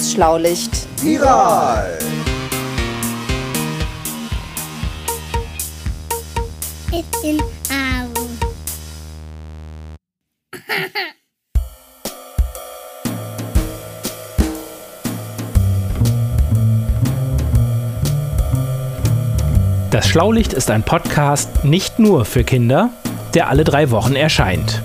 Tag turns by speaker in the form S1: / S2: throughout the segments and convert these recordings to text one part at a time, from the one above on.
S1: Das Schlaulicht.
S2: Viral.
S3: It's in Aachen.
S4: Das Schlaulicht ist ein Podcast nicht nur für Kinder, der alle drei Wochen erscheint.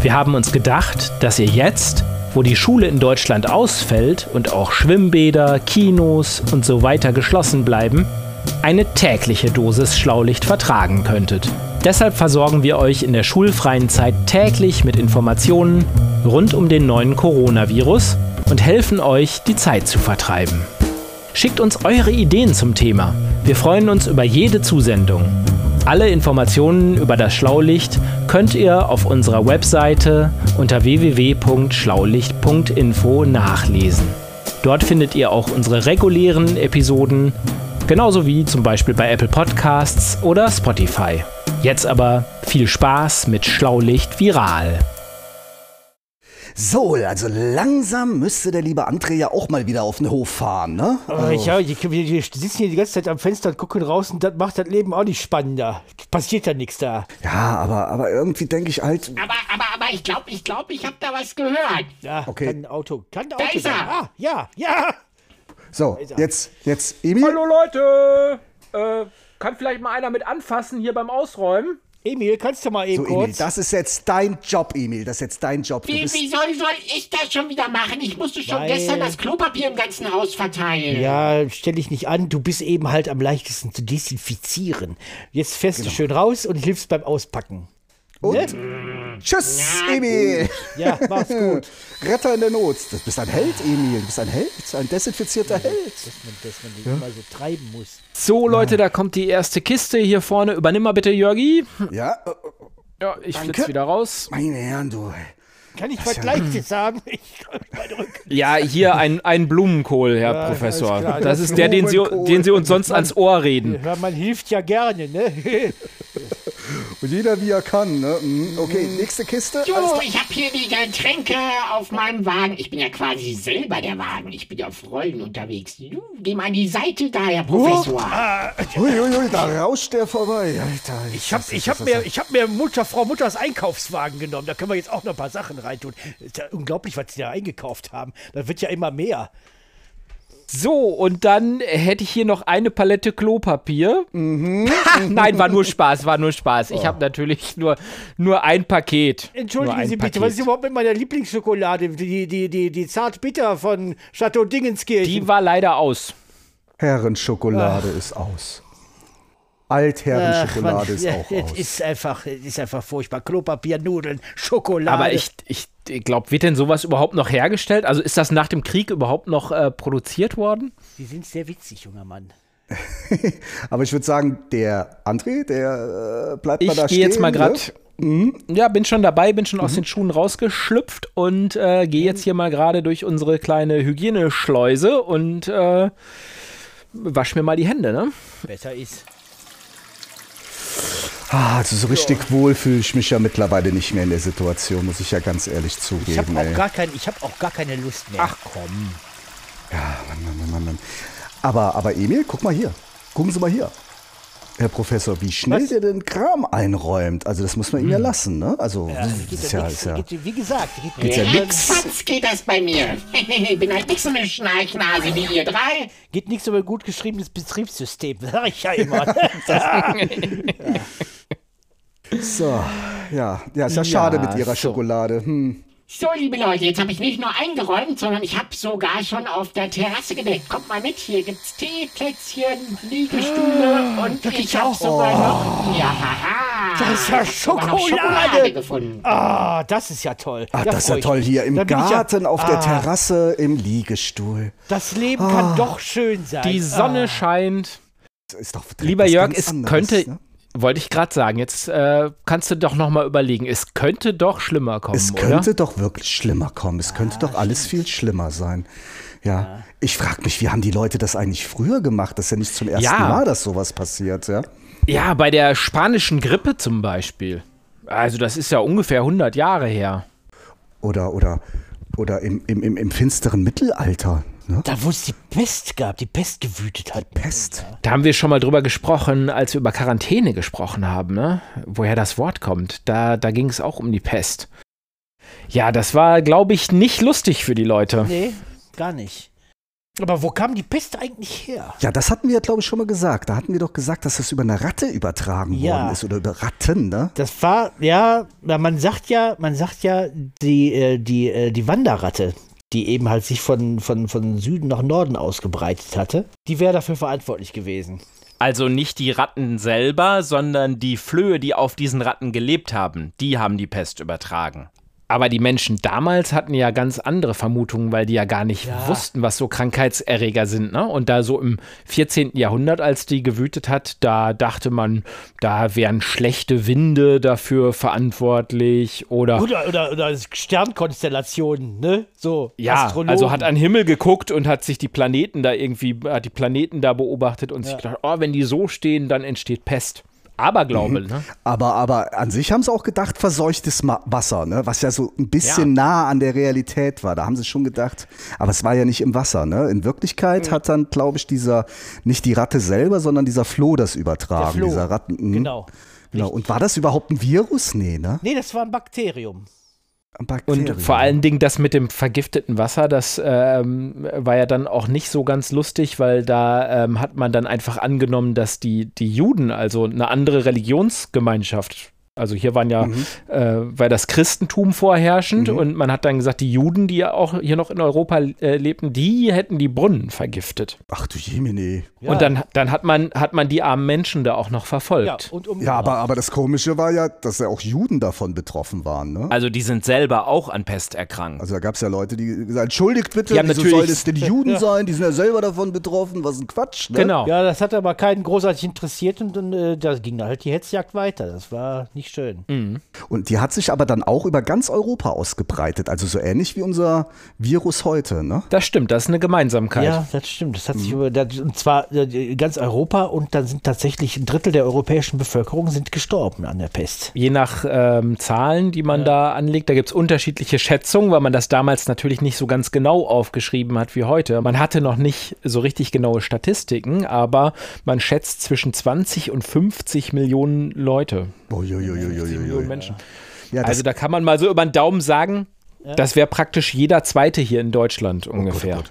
S4: Wir haben uns gedacht, dass ihr jetzt, wo die Schule in Deutschland ausfällt und auch Schwimmbäder, Kinos und so weiter geschlossen bleiben, eine tägliche Dosis Schlaulicht vertragen könntet. Deshalb versorgen wir euch in der schulfreien Zeit täglich mit Informationen rund um den neuen Coronavirus und helfen euch, die Zeit zu vertreiben. Schickt uns eure Ideen zum Thema. Wir freuen uns über jede Zusendung. Alle Informationen über das Schlaulicht könnt ihr auf unserer Webseite unter www.schlaulicht.info nachlesen. Dort findet ihr auch unsere regulären Episoden, genauso wie zum Beispiel bei Apple Podcasts oder Spotify. Jetzt aber viel Spaß mit Schlaulicht viral.
S2: So, also langsam müsste der liebe André ja auch mal wieder auf den Hof fahren, ne?
S5: Aber
S2: Also,
S5: ja, die, die, die sitzen hier die ganze Zeit am Fenster und gucken raus und das macht das Leben auch nicht spannender. Passiert ja nichts da.
S2: ja, aber, aber irgendwie denke ich halt,
S6: Aber, aber, aber ich glaube, ich glaube, ich habe da was gehört.
S5: Ja,
S2: Okay.
S5: kann ein Auto. Kann ein Auto
S6: ist
S5: sein.
S6: er.
S5: Ah, ja, ja.
S2: so, jetzt, jetzt, Emil.
S4: Hallo Leute! Äh, kann vielleicht mal einer mit anfassen hier beim Ausräumen?
S5: Emil, kannst du mal eben
S2: So, Emil,
S5: kurz?
S2: das ist jetzt dein Job, Emil. Das ist jetzt dein Job.
S6: Wie, wie soll, soll ich das schon wieder machen? Ich musste schon
S5: Weil-
S6: gestern das Klopapier im ganzen Haus verteilen.
S5: ja, stell dich nicht an, du bist eben halt am leichtesten zu desinfizieren. Jetzt fährst
S2: Genau.
S5: du schön raus und hilfst beim Auspacken.
S2: und tschüss, Emil.
S5: Ja, mach's gut.
S2: Retter in der Not. Du bist ein Held, Emil. Du bist ein Held, ein desinfizierter Held.
S5: Dass man, dass man den immer so treiben muss.
S4: So Leute, da kommt die erste Kiste hier vorne. Übernimm mal bitte, Jörgi.
S2: Ja, äh,
S4: Ja, ich
S2: Danke.
S4: flitz wieder raus.
S2: meine Herren, du.
S5: Kann ich was Leichtes sagen? Ich.
S4: Ja, hier ein, ein Blumenkohl, Herr
S5: Ja,
S4: Professor.
S5: klar.
S4: Das ist der, den Sie, den Sie uns sonst ans Ohr reden.
S5: Ja, man hilft ja gerne, ne?
S2: Und jeder wie er kann, ne? Mhm. Okay, nächste Kiste.
S6: So, ich habe hier die Getränke auf meinem Wagen. Ich bin ja quasi selber der Wagen. Ich bin ja auf Rollen unterwegs. Du, geh mal an die Seite da, Herr Professor.
S2: Uiuiui, da rauscht der vorbei. Alter,
S5: Ich habe ich hab mir, ich hab mir Mutter, Frau Mutters Einkaufswagen genommen. Da können wir jetzt auch noch ein paar Sachen reintun. Ist ja unglaublich, was sie da eingekauft haben. Da wird ja immer mehr.
S4: So, und dann hätte ich hier noch eine Palette Klopapier. Nein, war nur Spaß, war nur Spaß. Ich habe natürlich nur, nur ein Paket.
S5: Entschuldigen
S4: ein
S5: Sie bitte,
S4: Paket.
S5: was ist überhaupt mit meiner Lieblingsschokolade? Die, die, die, die Zart-Bitter von Chateau Dingenskirchen.
S4: Die war leider aus.
S2: Herrenschokolade ist aus. Altherrenschokolade ist auch
S5: es
S2: aus.
S5: Ist einfach, es ist einfach furchtbar. Klopapier, Nudeln, Schokolade.
S4: Aber ich, ich glaube, wird denn sowas überhaupt noch hergestellt? Also ist das nach dem Krieg überhaupt noch äh, produziert worden?
S5: Sie sind sehr witzig, junger Mann.
S2: Aber ich würde sagen, der André, der äh, bleibt mal
S4: Ich
S2: da
S4: gehe
S2: stehen.
S4: jetzt mal
S2: ne?
S4: gerade. Ja, bin schon dabei, bin schon aus den Schuhen rausgeschlüpft und äh, gehe jetzt hier mal gerade durch unsere kleine Hygieneschleuse und äh, wasch mir mal die Hände, ne?
S5: Besser ist.
S2: Ah, also so richtig wohl fühle ich mich ja mittlerweile nicht mehr in der Situation, muss ich ja ganz ehrlich
S5: Ich habe
S2: zugeben.
S5: auch, gar kein, ich hab auch gar keine Lust mehr. Ach komm.
S2: Mann, Mann, Mann, Mann. Aber, aber Emil, guck mal hier. Gucken Sie mal hier. Herr Professor, wie schnell
S5: Was?
S2: der den Kram einräumt. Also das muss man ihm ja lassen, ne? Also
S5: Ja,
S2: das
S5: geht
S2: ist
S5: ja
S2: ja,
S5: nix,
S2: ist ja
S5: geht, wie gesagt, geht,
S2: Geht's ja nix.
S6: Fatz geht das bei mir. Ich bin halt nicht so eine Schnarchnase wie ihr drei.
S5: geht nichts über ein gut geschriebenes Betriebssystem. Sag ich ja immer.
S2: so. Ja, ja, ist ja schade mit Ihrer Schokolade. Hm.
S6: So, liebe Leute, jetzt habe ich nicht nur eingeräumt, sondern ich habe sogar schon auf der Terrasse gedeckt. Kommt mal mit, hier gibt's Tee, Plätzchen, Liegestühle und ich habe sogar noch... Ja, haha.
S5: Das ist ja Schokolade.
S6: Schokolade gefunden.
S5: ah, das ist ja toll.
S2: Ah,
S5: Da
S2: das ist ja toll hier im
S5: ich ja-
S2: Garten, auf der
S5: Ah,
S2: Terrasse, im Liegestuhl.
S5: Das Leben
S2: Ah.
S5: kann doch schön sein.
S4: Die Sonne
S5: Ah.
S4: scheint.
S2: Ist doch
S4: Lieber Jörg, es
S2: anderes,
S4: könnte,
S2: ne?
S4: Wollte ich gerade sagen, jetzt äh, kannst du doch noch mal überlegen, es könnte doch schlimmer kommen,
S2: Es
S4: oder?
S2: könnte doch wirklich schlimmer kommen. Es könnte doch alles viel schlimmer sein. Ja, ich frage mich, wie haben die Leute das eigentlich früher gemacht? Das ist ja nicht zum ersten
S4: Ja.
S2: Mal, dass sowas passiert, ja?
S4: Ja, bei der spanischen Grippe zum Beispiel. Also das ist ja ungefähr 100 Jahre her.
S2: Oder, oder, oder im, im, im, im finsteren Mittelalter. Ne?
S5: Da, wo es die Pest gab, die Pest gewütet hat.
S2: Pest.
S4: Da haben wir schon mal drüber gesprochen, als wir über Quarantäne gesprochen haben, ne? woher das Wort kommt. Da, da ging es auch um die Pest. Ja, das war, glaube ich, nicht lustig für die Leute.
S5: Nee, gar nicht. Aber wo kam die Pest eigentlich her?
S2: Ja, das hatten wir, glaube ich, schon mal gesagt. Da hatten wir doch gesagt, dass das über eine Ratte übertragen
S5: Ja.
S2: worden ist oder über Ratten, ne?
S5: Das war, ja, man sagt ja, man sagt ja, die, äh, die, äh, die Wanderratte, die eben halt sich von, von, von Süden nach Norden ausgebreitet hatte, die wäre dafür verantwortlich gewesen.
S1: Also nicht die Ratten selber, sondern die Flöhe, die auf diesen Ratten gelebt haben, die haben die Pest übertragen.
S4: Aber die Menschen damals hatten ja ganz andere Vermutungen, weil die ja gar nicht
S5: Ja.
S4: wussten, was so Krankheitserreger sind. Ne? Und da so im 14. Jahrhundert, als die gewütet hat, da dachte man, da wären schlechte Winde dafür verantwortlich oder.
S5: Oder, oder, oder Sternkonstellationen, ne? So,
S4: Ja,
S5: Astronomen.
S4: also hat an den Himmel geguckt und hat sich die Planeten da irgendwie, hat die Planeten da beobachtet und sich gedacht, oh, wenn die so stehen, dann entsteht Pest. Aberglaube, ne?
S2: Aber, aber an sich haben sie auch gedacht, verseuchtes Wasser, ne? was ja so ein bisschen nah an der Realität war. Da haben sie schon gedacht, aber es war ja nicht im Wasser. Ne? In Wirklichkeit hat dann, glaube ich, dieser, nicht die Ratte selber, sondern dieser Floh das übertragen.
S5: Floh.
S2: Dieser Ratten. mhm.
S5: Genau.
S2: genau. Und war das überhaupt ein Virus? Nee, ne?
S5: Nee, das war ein Bakterium.
S2: Ein Bakterium.
S4: Und vor allen Dingen das mit dem vergifteten Wasser, das ähm, war ja dann auch nicht so ganz lustig, weil da ähm, hat man dann einfach angenommen, dass die, die Juden, also eine andere Religionsgemeinschaft, also hier waren ja, äh, war das Christentum vorherrschend und man hat dann gesagt, die Juden, die ja auch hier noch in Europa äh, lebten, die hätten die Brunnen vergiftet.
S2: Ach du Jemine.
S5: Ja.
S4: Und dann, dann hat, man, hat man die armen Menschen da auch noch
S5: Ja,
S4: verfolgt.
S5: und um
S2: Ja, aber, aber das Komische war ja, dass ja auch Juden davon betroffen waren. Ne?
S1: Also die sind selber auch an Pest erkrankt.
S2: Also da gab es ja Leute, die gesagt haben, entschuldigt bitte,
S4: haben
S2: wieso
S4: natürlich-
S2: soll das denn Juden sein? Die sind ja selber davon betroffen, was ein Quatsch. Ne?
S4: Genau.
S5: Ja, das hat aber keinen großartig interessiert und dann äh, da ging halt die Hetzjagd weiter. Das war nicht schön.
S2: Und die hat sich aber dann auch über ganz Europa ausgebreitet, also so ähnlich wie unser Virus heute, ne?
S4: Das stimmt, das ist eine Gemeinsamkeit.
S5: Ja, das stimmt. Das hat sich über das, und zwar äh, ganz Europa und dann sind tatsächlich ein Drittel der europäischen Bevölkerung sind gestorben an der Pest.
S4: Je nach ähm, Zahlen, die man da anlegt, da gibt es unterschiedliche Schätzungen, weil man das damals natürlich nicht so ganz genau aufgeschrieben hat wie heute. Man hatte noch nicht so richtig genaue Statistiken, aber man schätzt zwischen 20 und 50 Millionen Leute.
S2: Uiuiuiuiui.
S4: Millionen Menschen.
S2: Ja,
S4: Also da kann man mal so über den Daumen sagen, das wäre praktisch jeder Zweite hier in Deutschland ungefähr.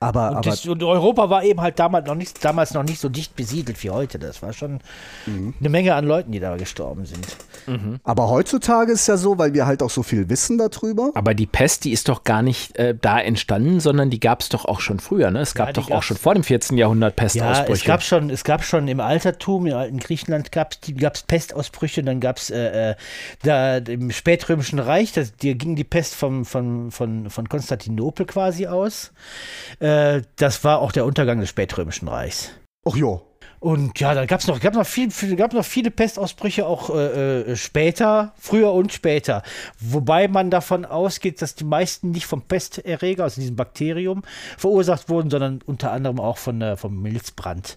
S2: aber,
S5: Und,
S2: aber
S5: das, und Europa war eben halt damals noch nicht, damals noch nicht so dicht besiedelt wie heute. Das war schon eine Menge an Leuten, die da gestorben sind.
S2: Aber heutzutage ist ja so, weil wir halt auch so viel wissen darüber.
S4: Aber die Pest, die ist doch gar nicht äh, da entstanden, sondern die gab es doch auch schon früher. Ne? Es gab
S5: Ja,
S4: doch auch schon vor dem 14. Jahrhundert
S5: Ja,
S4: Pestausbrüche.
S5: es gab schon, es gab schon im Altertum, im alten Griechenland gab es Pestausbrüche, dann gab es äh, äh, da im spätrömischen Reich, das, da ging die Pest vom, von, von, von Konstantinopel quasi aus. Äh, das war auch der Untergang des spätrömischen Reichs.
S2: Ach jo.
S5: Und ja, da gab es noch, gab noch, viel, viel, gab noch viele Pestausbrüche auch äh, äh, später, früher und später. Wobei man davon ausgeht, dass die meisten nicht vom Pesterreger, also diesem Bakterium, verursacht wurden, sondern unter anderem auch von, äh, vom Milzbrand.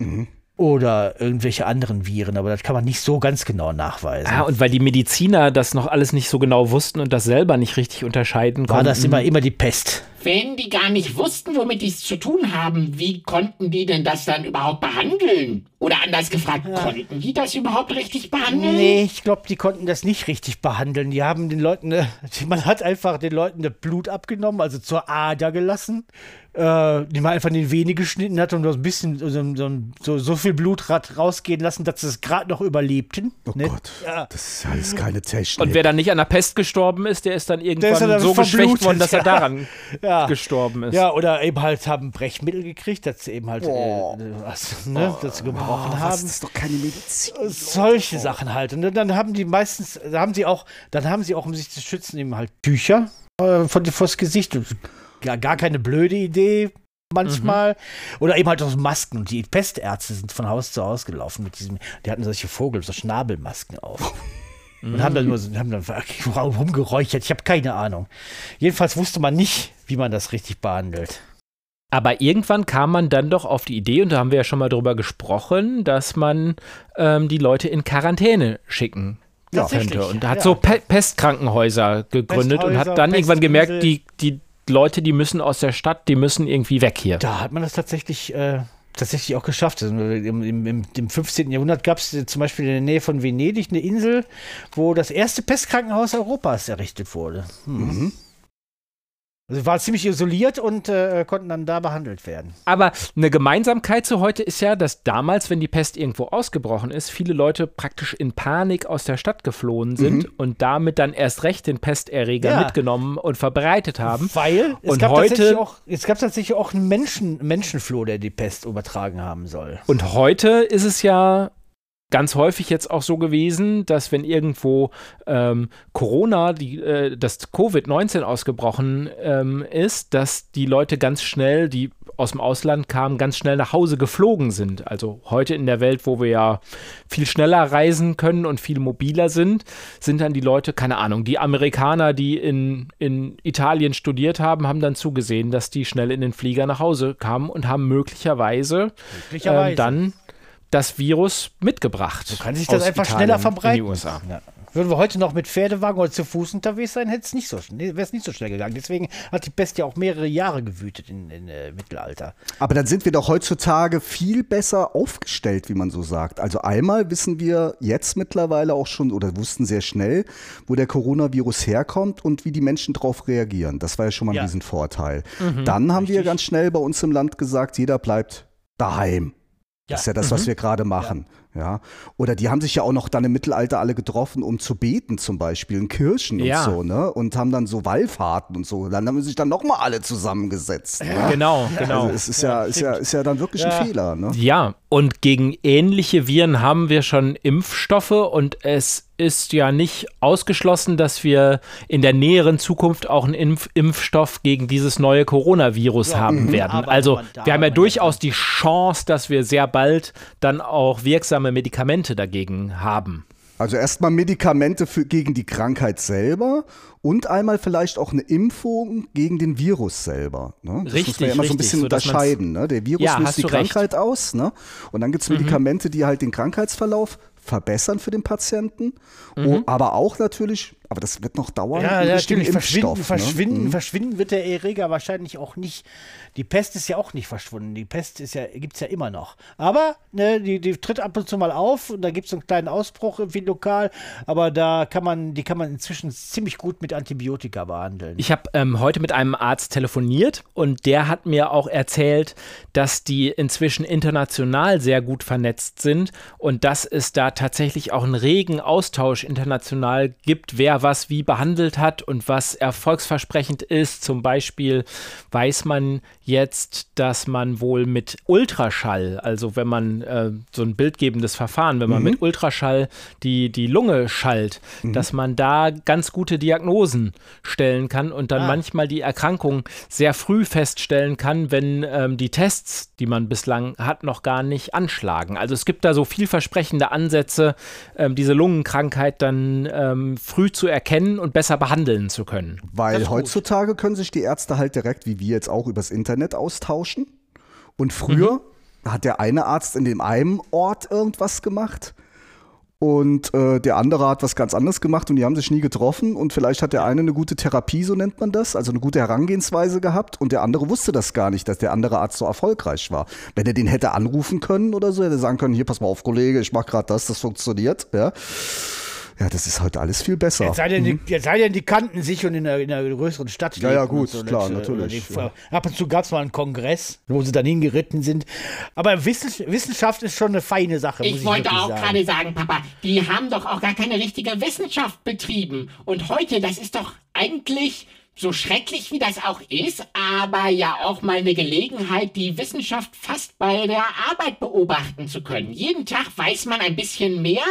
S5: Oder irgendwelche anderen Viren, aber das kann man nicht so ganz genau nachweisen.
S4: Ah, und weil die Mediziner das noch alles nicht so genau wussten und das selber nicht richtig unterscheiden
S5: war
S4: konnten.
S5: das immer, immer die Pest.
S6: Wenn die gar nicht wussten, womit die es zu tun haben, wie konnten die denn das dann überhaupt behandeln? Oder anders gefragt, konnten die das überhaupt richtig behandeln?
S5: Nee, ich glaube, die konnten das nicht richtig behandeln. Die haben den Leuten, man hat einfach den Leuten das Blut abgenommen, also zur Ader gelassen, äh, die man einfach in den Vene geschnitten hat und so ein bisschen so, so, so, so viel Blut rausgehen lassen, dass sie es gerade noch überlebten.
S2: Oh
S5: ne?
S2: Gott.
S5: Ja.
S2: Das ist alles keine Technik.
S4: Und wer dann nicht an der Pest gestorben ist, der ist dann irgendwann
S5: ist dann
S4: so geschwächt worden, dass er daran
S5: Ja.
S4: gestorben ist.
S5: Ja, oder eben halt haben Brechmittel gekriegt, dass sie eben halt, äh, was, ne, dass sie gebrochen
S2: oh, was,
S5: haben.
S2: das ist doch keine Medizin.
S5: Solche Sachen halt. Und dann haben die meistens, haben sie auch, dann haben sie auch, um sich zu schützen, eben halt Tücher äh, von vors Gesicht. Ja, gar keine blöde Idee manchmal. Oder eben halt auch Masken. Und die Pestärzte sind von Haus zu Haus gelaufen mit diesem, die hatten solche Vogel, so Schnabelmasken auf. Und haben dann nur haben dann rumgeräuchert. Ich habe keine Ahnung. Jedenfalls wusste man nicht, wie man das richtig behandelt.
S4: Aber irgendwann kam man dann doch auf die Idee, und da haben wir ja schon mal drüber gesprochen, dass man ähm, die Leute in Quarantäne schicken könnte. Und hat
S5: ja.
S4: so Pe Pestkrankenhäuser gegründet und
S5: Pesthäuser,
S4: hat dann irgendwann gemerkt,
S5: Pestinsel.
S4: die, Leute, die müssen aus der Stadt, die müssen irgendwie weg hier.
S5: Da hat man das tatsächlich, äh, tatsächlich auch geschafft. Also Im, im, im, Im 15. Jahrhundert gab es zum Beispiel in der Nähe von Venedig eine Insel, wo das erste Pestkrankenhaus Europas errichtet wurde. Hm. Also war ziemlich isoliert und äh, konnten dann da behandelt werden.
S4: Aber eine Gemeinsamkeit zu heute ist ja, dass damals, wenn die Pest irgendwo ausgebrochen ist, viele Leute praktisch in Panik aus der Stadt geflohen sind
S2: Mhm.
S4: und damit dann erst recht den Pesterreger
S5: Ja.
S4: mitgenommen und verbreitet haben.
S5: Weil es
S4: Und
S5: gab
S4: heute-
S5: tatsächlich auch, es gab tatsächlich auch einen Menschen, Menschenfloh, der die Pest übertragen haben soll.
S4: Und heute ist es ja ganz häufig jetzt auch so gewesen, dass wenn irgendwo ähm, Corona, die, äh, das Covid-19 ausgebrochen ähm, ist, dass die Leute ganz schnell, die aus dem Ausland kamen, ganz schnell nach Hause geflogen sind. Also heute in der Welt, wo wir ja viel schneller reisen können und viel mobiler sind, sind dann die Leute, keine Ahnung, die Amerikaner, die in, in Italien studiert haben, haben dann zugesehen, dass die schnell in den Flieger nach Hause kamen und haben möglicherweise
S5: Möglicherweise.
S4: ähm, dann das Virus mitgebracht.
S5: So kann sich das einfach
S4: Italien
S5: schneller
S4: In
S5: verbreiten.
S4: die USA.
S5: Ja. Würden wir heute noch mit Pferdewagen oder zu Fuß unterwegs sein, hätte es nicht so schnell, wäre es nicht so schnell gegangen. Deswegen hat die Pest ja auch mehrere Jahre gewütet im in, äh, Mittelalter.
S2: Aber dann sind wir doch heutzutage viel besser aufgestellt, wie man so sagt. Also einmal wissen wir jetzt mittlerweile auch schon oder wussten sehr schnell, wo der Coronavirus herkommt und wie die Menschen darauf reagieren. Das war ja schon mal ein
S5: Ja.
S2: Riesenvorteil. Dann haben wir
S5: richtig.
S2: ganz schnell bei uns im Land gesagt, jeder bleibt daheim. Das ist ja das, was wir gerade machen. Ja. Oder die haben sich ja auch noch dann im Mittelalter alle getroffen, um zu beten, zum Beispiel in Kirchen
S4: Ja.
S2: und so, ne? Und haben dann so Wallfahrten und so. Dann haben sie sich dann nochmal alle zusammengesetzt. Ne?
S4: Genau, genau.
S2: Also es ist ja, ist ja, ist ja dann wirklich ein. Fehler. Ne?
S4: Ja, und gegen ähnliche Viren haben wir schon Impfstoffe und es ist ja nicht ausgeschlossen, dass wir in der näheren Zukunft auch einen Impf Impfstoff gegen dieses neue Coronavirus haben werden.
S5: Aber
S4: also wir haben ja durchaus die Chance, dass wir sehr bald dann auch wirksame Medikamente dagegen haben.
S2: Also erstmal Medikamente für, gegen die Krankheit selber und einmal vielleicht auch eine Impfung gegen den Virus selber. Ne? Das muss
S4: Richtig,
S2: man ja immer so ein bisschen
S4: so
S2: unterscheiden. Ne? Der Virus
S4: Ja,
S2: löst die
S4: du recht. Mhm.
S2: Krankheit aus ne? und dann gibt es Medikamente, die halt den Krankheitsverlauf verbessern für den Patienten,
S4: Mhm.
S2: aber auch natürlich, aber das wird noch dauern,
S5: Ja, ja natürlich. Verschwinden,
S2: ne?
S5: verschwinden, verschwinden wird der Erreger wahrscheinlich auch nicht. Die Pest ist ja auch nicht verschwunden. Die Pest ist ja, gibt es ja immer noch. Aber ne, die, die tritt ab und zu mal auf und da gibt es so einen kleinen Ausbruch irgendwie lokal. Aber da kann man, die kann man inzwischen ziemlich gut mit Antibiotika behandeln.
S4: Ich habe ähm, heute mit einem Arzt telefoniert und der hat mir auch erzählt, dass die inzwischen international sehr gut vernetzt sind und dass es da tatsächlich auch einen regen Austausch international gibt, wer was wie behandelt hat und was erfolgsversprechend ist. Zum Beispiel weiß man jetzt, dass man wohl mit Ultraschall, also wenn man äh, so ein bildgebendes Verfahren, wenn man mit Ultraschall die, die Lunge schallt, dass man da ganz gute Diagnosen stellen kann und dann
S5: Ah.
S4: manchmal die Erkrankung sehr früh feststellen kann, wenn ähm, die Tests, die man bislang hat, noch gar nicht anschlagen. Also es gibt da so vielversprechende Ansätze, ähm, diese Lungenkrankheit dann ähm, früh zu erkennen und besser behandeln zu können.
S2: Weil heutzutage können sich die Ärzte halt direkt, wie wir jetzt auch, übers Internet austauschen. Und früher hat der eine Arzt in dem einen Ort irgendwas gemacht und äh, der andere hat was ganz anderes gemacht und die haben sich nie getroffen und vielleicht hat der eine eine gute Therapie, so nennt man das, also eine gute Herangehensweise gehabt und der andere wusste das gar nicht, dass der andere Arzt so erfolgreich war. Wenn er den hätte anrufen können oder so, hätte er sagen können, hier, pass mal auf, Kollege, ich mach gerade das, das funktioniert, ja. Ja, das ist heute alles viel besser.
S5: Jetzt sei, denn, die, jetzt sei denn, die kannten sich und in einer, in einer größeren Stadt
S2: Ja, ja, gut, klar,
S5: nicht, äh,
S2: natürlich,
S5: oder
S2: ja.
S5: Die, Ab und zu gab es mal einen Kongress, wo sie dann hingeritten sind. Aber Wissen, Wissenschaft ist schon eine feine Sache. muss
S6: Ich wollte auch
S5: sagen.
S6: gerade sagen, Papa, die haben doch auch gar keine richtige Wissenschaft betrieben. Und heute, das ist doch eigentlich so schrecklich wie das auch ist, aber ja auch mal eine Gelegenheit, die Wissenschaft fast bei der Arbeit beobachten zu können. Jeden Tag weiß man ein bisschen mehr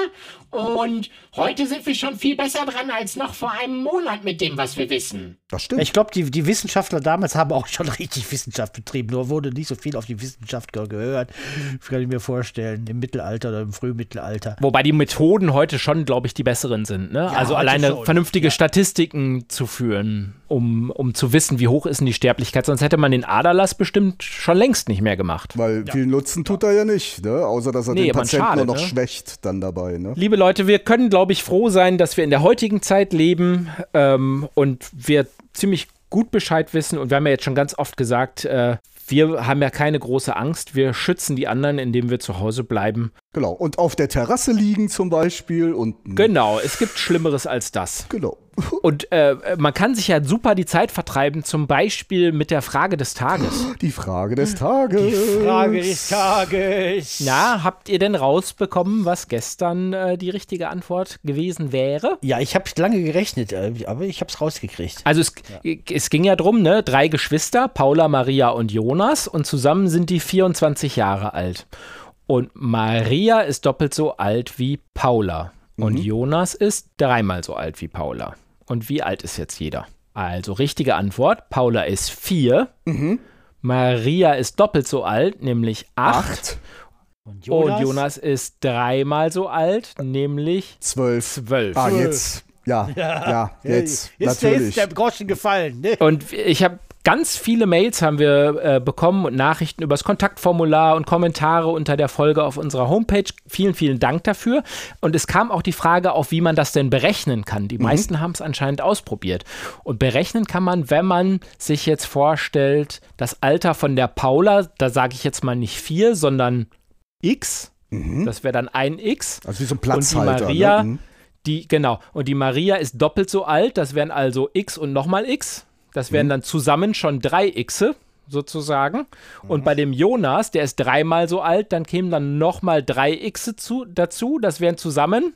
S6: und heute sind wir schon viel besser dran als noch vor einem Monat mit dem, was wir wissen.
S2: Das stimmt.
S5: Ich glaube, die, die Wissenschaftler damals haben auch schon richtig Wissenschaft betrieben. Nur wurde nicht so viel auf die Wissenschaft ge- gehört. Das kann ich mir vorstellen. Im Mittelalter oder im Frühmittelalter.
S4: Wobei die Methoden heute schon, glaube ich, die besseren sind. Ne? also
S5: heute
S4: alleine
S5: schon,
S4: vernünftige Statistiken zu führen, um, um zu wissen, wie hoch ist denn die Sterblichkeit. Sonst hätte man den Aderlass bestimmt schon längst nicht mehr gemacht.
S2: Weil viel Nutzen tut er ja nicht, ne? außer dass er
S4: Nee,
S2: den Patienten
S4: schade,
S2: nur noch
S4: ne?
S2: schwächt dann dabei. Ne?
S4: Liebe Leute, wir können, glaube ich, froh sein, dass wir in der heutigen Zeit leben ähm, und wir ziemlich gut Bescheid wissen. Und wir haben ja jetzt schon ganz oft gesagt, äh, wir haben ja keine große Angst. Wir schützen die anderen, indem wir zu Hause bleiben.
S2: Genau. Und auf der Terrasse liegen zum Beispiel und.
S4: Genau, es gibt Schlimmeres als das.
S2: Genau.
S4: Und äh, man kann sich ja super die Zeit vertreiben, zum Beispiel mit der Frage des Tages.
S2: Die Frage des Tages.
S5: Die Frage des Tages.
S4: Ja, habt ihr denn rausbekommen, was gestern äh, die richtige Antwort gewesen wäre?
S5: Ja, ich habe lange gerechnet, äh, aber ich habe es rausgekriegt.
S4: Also es, es ging ja drum, ne? Drei Geschwister, Paula, Maria und Jonas, und zusammen sind die 24 Jahre alt. Und Maria ist doppelt so alt wie Paula. Und Jonas ist dreimal so alt wie Paula. Und wie alt ist jetzt jeder? Also richtige Antwort, Paula ist vier. Maria ist doppelt so alt, nämlich acht.
S2: Acht.
S5: Und
S4: Und Jonas ist dreimal so alt, nämlich
S2: Zwölf.
S4: zwölf.
S2: Ah, jetzt. Ja, ja, jetzt.
S5: Ist der,
S2: natürlich.
S5: ist der Groschen gefallen, ne?
S4: Und ich habe ganz viele Mails haben wir äh, bekommen und Nachrichten über das Kontaktformular und Kommentare unter der Folge auf unserer Homepage. Vielen, vielen Dank dafür. Und es kam auch die Frage auf, wie man das denn berechnen kann. Die meisten haben es anscheinend ausprobiert. Und berechnen kann man, wenn man sich jetzt vorstellt, das Alter von der Paula, da sage ich jetzt mal nicht vier, sondern X. Das wäre dann ein X.
S2: also wie so ein
S4: Und die
S2: Platzhalter.
S4: Maria,
S2: ne? Mhm.
S4: die, genau, und die Maria ist doppelt so alt, das wären also X und nochmal X. Das
S2: Mhm.
S4: wären dann zusammen schon drei Xe, sozusagen. Und bei dem Jonas, der ist dreimal so alt, dann kämen dann nochmal drei Xe zu, dazu. Das wären zusammen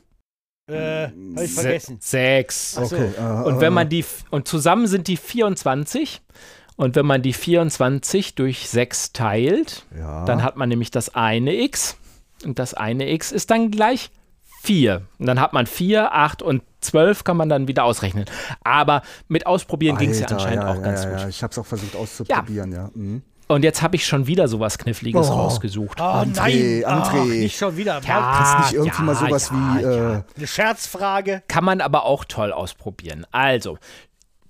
S5: Äh, hab ich vergessen.
S4: sechs.
S2: Okay. äh,
S4: Und wenn man die, und zusammen sind die 24. Und wenn man die 24 durch 6 teilt,
S2: Ja.
S4: dann hat man nämlich das eine x. Und das eine x ist dann gleich 4. Und dann hat man 4, 8 und 12 kann man dann wieder ausrechnen. Aber mit Ausprobieren ging es ja anscheinend auch ganz
S2: ja,
S4: gut.
S2: Ja, ich habe es auch versucht auszuprobieren, ja. Mhm.
S4: Und jetzt habe ich schon wieder sowas Kniffliges
S2: Oh.
S4: rausgesucht.
S5: Oh
S2: André,
S5: nein, Ach,
S2: André.
S5: nicht schon wieder.
S2: Kannst nicht irgendwie
S4: ja,
S2: mal sowas
S4: ja,
S2: wie.
S4: ja.
S2: Äh,
S5: Eine Scherzfrage.
S4: Kann man aber auch toll ausprobieren. Also,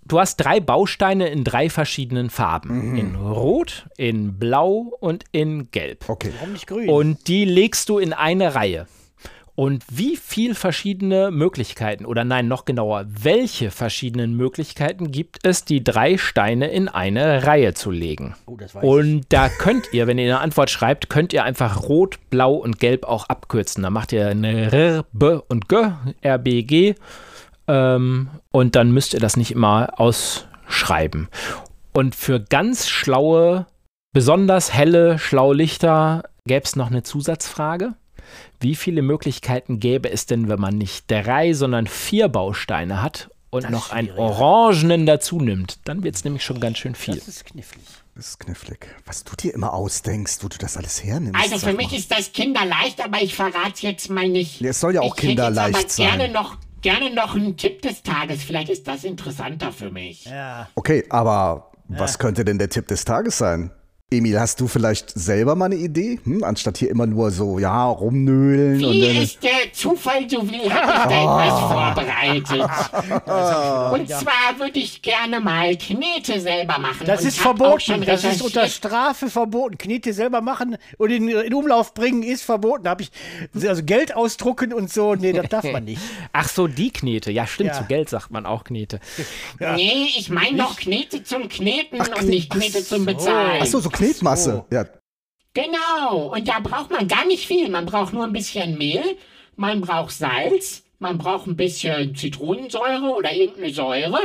S4: du hast drei Bausteine in drei verschiedenen Farben. In Rot, in Blau und in Gelb.
S2: okay.
S5: Warum nicht grün?
S4: Und die legst du in eine Reihe. Und wie viel verschiedene Möglichkeiten, oder nein, noch genauer, welche verschiedenen Möglichkeiten gibt es, die drei Steine in eine Reihe zu legen?
S5: oh, das weiß
S4: Und da könnt ihr, wenn ihr eine Antwort schreibt, könnt ihr einfach Rot, Blau und Gelb auch abkürzen. Da macht ihr eine R, B und G, R, B, G. Ähm, und dann müsst ihr das nicht immer ausschreiben. Und für ganz schlaue, besonders helle Schlaulichter gäbe es noch eine Zusatzfrage. Wie viele Möglichkeiten gäbe es denn, wenn man nicht drei, sondern vier Bausteine hat und
S5: Das
S4: noch einen. Orangenen dazu nimmt? Dann wird es nämlich schon ganz schön viel.
S5: Das ist knifflig.
S2: Das ist knifflig. Was du dir immer ausdenkst, wo du das alles hernimmst.
S6: Also für mich
S2: mal.
S6: ist das kinderleicht, aber ich verrate es jetzt mal nicht.
S2: Es soll ja auch
S6: ich hätte jetzt
S2: kinderleicht
S6: aber
S2: sein.
S6: Gerne noch, gerne noch einen Tipp des Tages. Vielleicht ist das interessanter für mich.
S5: Ja.
S2: Okay, aber was könnte denn der Tipp des Tages sein? Emil, hast du vielleicht selber mal eine Idee? Hm? Anstatt hier immer nur so, ja, rumnöhlen und
S6: Wie
S2: dann.
S6: es der Zufall so will, habe ich da etwas vorbereitet. Und zwar würde ich gerne mal Knete selber machen.
S5: Das
S6: und
S5: ist
S6: hab
S5: verboten. Das ist unter. Strafe verboten. Knete selber machen und in, in Umlauf bringen ist verboten. Da habe ich also Geld ausdrucken und so. Nee, das darf man nicht.
S4: Ach so, die Knete. Ja, stimmt,
S5: Ja.
S4: zu Geld sagt man auch Knete.
S6: Nee, ich meine doch Knete zum Kneten und nicht Knete zum Bezahlen.
S2: Achso, so Knetmasse.
S5: so.
S2: Ja.
S6: Genau, und da braucht man gar nicht viel. Man braucht nur ein bisschen Mehl, man braucht Salz, man braucht ein bisschen Zitronensäure oder irgendeine Säure.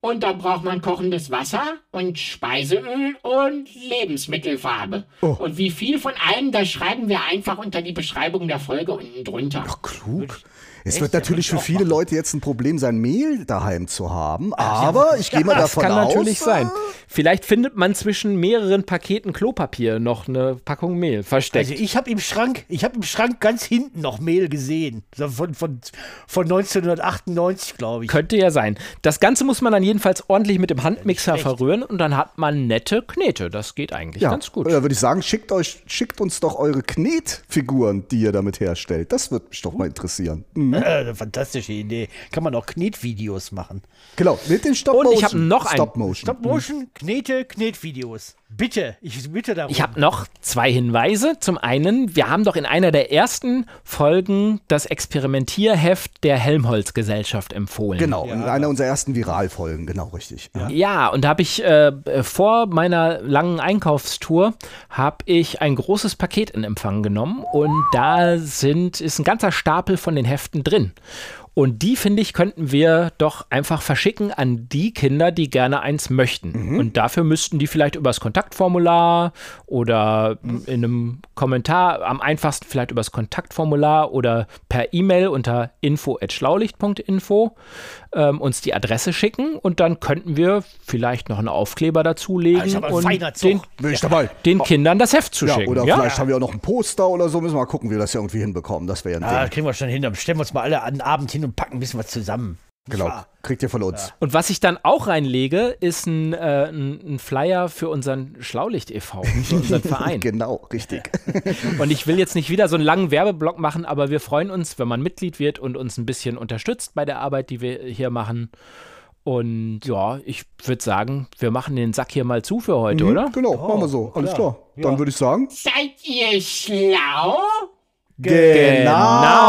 S6: Und dann braucht man kochendes Wasser und Speiseöl und Lebensmittelfarbe. Und wie viel von allem, das schreiben wir einfach unter die Beschreibung der Folge unten drunter.
S2: Klug. Es wird natürlich für viele Leute jetzt ein Problem sein, Mehl daheim zu haben, aber ich gehe mal
S4: Das
S2: davon
S4: kann
S2: aus.
S4: natürlich
S2: äh,
S4: sein. Vielleicht findet man zwischen mehreren Paketen Klopapier noch eine Packung Mehl versteckt.
S5: Also ich habe im Schrank, ich habe im Schrank ganz hinten noch Mehl gesehen. Von, von, von 1998, glaube ich.
S4: Könnte ja sein. Das Ganze muss man dann jedenfalls ordentlich mit dem Handmixer verrühren und dann hat man nette Knete. Das geht eigentlich
S2: Ja,
S4: ganz gut.
S2: Da würde ich sagen, schickt, euch, schickt uns doch eure Knetfiguren, die ihr damit herstellt. Das würde mich doch mal interessieren. Mhm.
S5: Äh, eine fantastische Idee. Kann man auch Knetvideos machen.
S2: Genau, mit den Stop
S1: Und
S2: Motion.
S1: ich hab noch ein-
S2: Stop Motion.
S5: Stop Motion, Knete, Knetvideos. Bitte, ich bitte darum.
S4: Ich habe noch zwei Hinweise. Zum einen, wir haben doch in einer der ersten Folgen das Experimentierheft der Helmholtz-Gesellschaft empfohlen.
S2: Genau, in einer unserer ersten Viralfolgen, genau richtig. Ja.
S4: Ja, und da habe ich äh, vor meiner langen Einkaufstour habe ich ein großes Paket in Empfang genommen und da sind ist ein ganzer Stapel von den Heften drin. Und die, finde ich, könnten wir doch einfach verschicken an die Kinder, die gerne eins möchten. Und dafür müssten die vielleicht übers Kontaktformular oder in einem Kommentar, am einfachsten vielleicht übers Kontaktformular oder per E-Mail unter info.schlaulicht.info ähm, uns die Adresse schicken und dann könnten wir vielleicht noch einen Aufkleber dazulegen
S5: Das ist aber ein
S4: und
S5: feiner Zug.
S4: den,
S2: Bin ich dabei.
S4: den Kindern das Heft
S2: Ja,
S4: zuschicken.
S2: oder
S4: Ja,
S2: vielleicht haben wir auch noch ein Poster oder so. Müssen wir mal gucken, wie wir das ja irgendwie hinbekommen. Das wäre ja ein
S5: Ah,
S2: Ding.
S5: kriegen wir schon hin. Dann stellen wir uns mal alle an den Abend hin und packen ein bisschen was zusammen.
S2: Genau. Kriegt ihr von uns.
S4: Und was ich dann auch reinlege, ist ein, äh, ein, ein Flyer für unseren Schlaulicht e.V., für unseren Verein.
S2: Genau, richtig.
S4: Und ich will jetzt nicht wieder so einen langen Werbeblock machen, aber wir freuen uns, wenn man Mitglied wird und uns ein bisschen unterstützt bei der Arbeit, die wir hier machen. Und ja, ich würde sagen, wir machen den Sack hier mal zu für heute, oder?
S2: Genau, machen wir so. Alles klar. Dann würde ich sagen.
S6: Seid ihr schlau?
S2: Genau.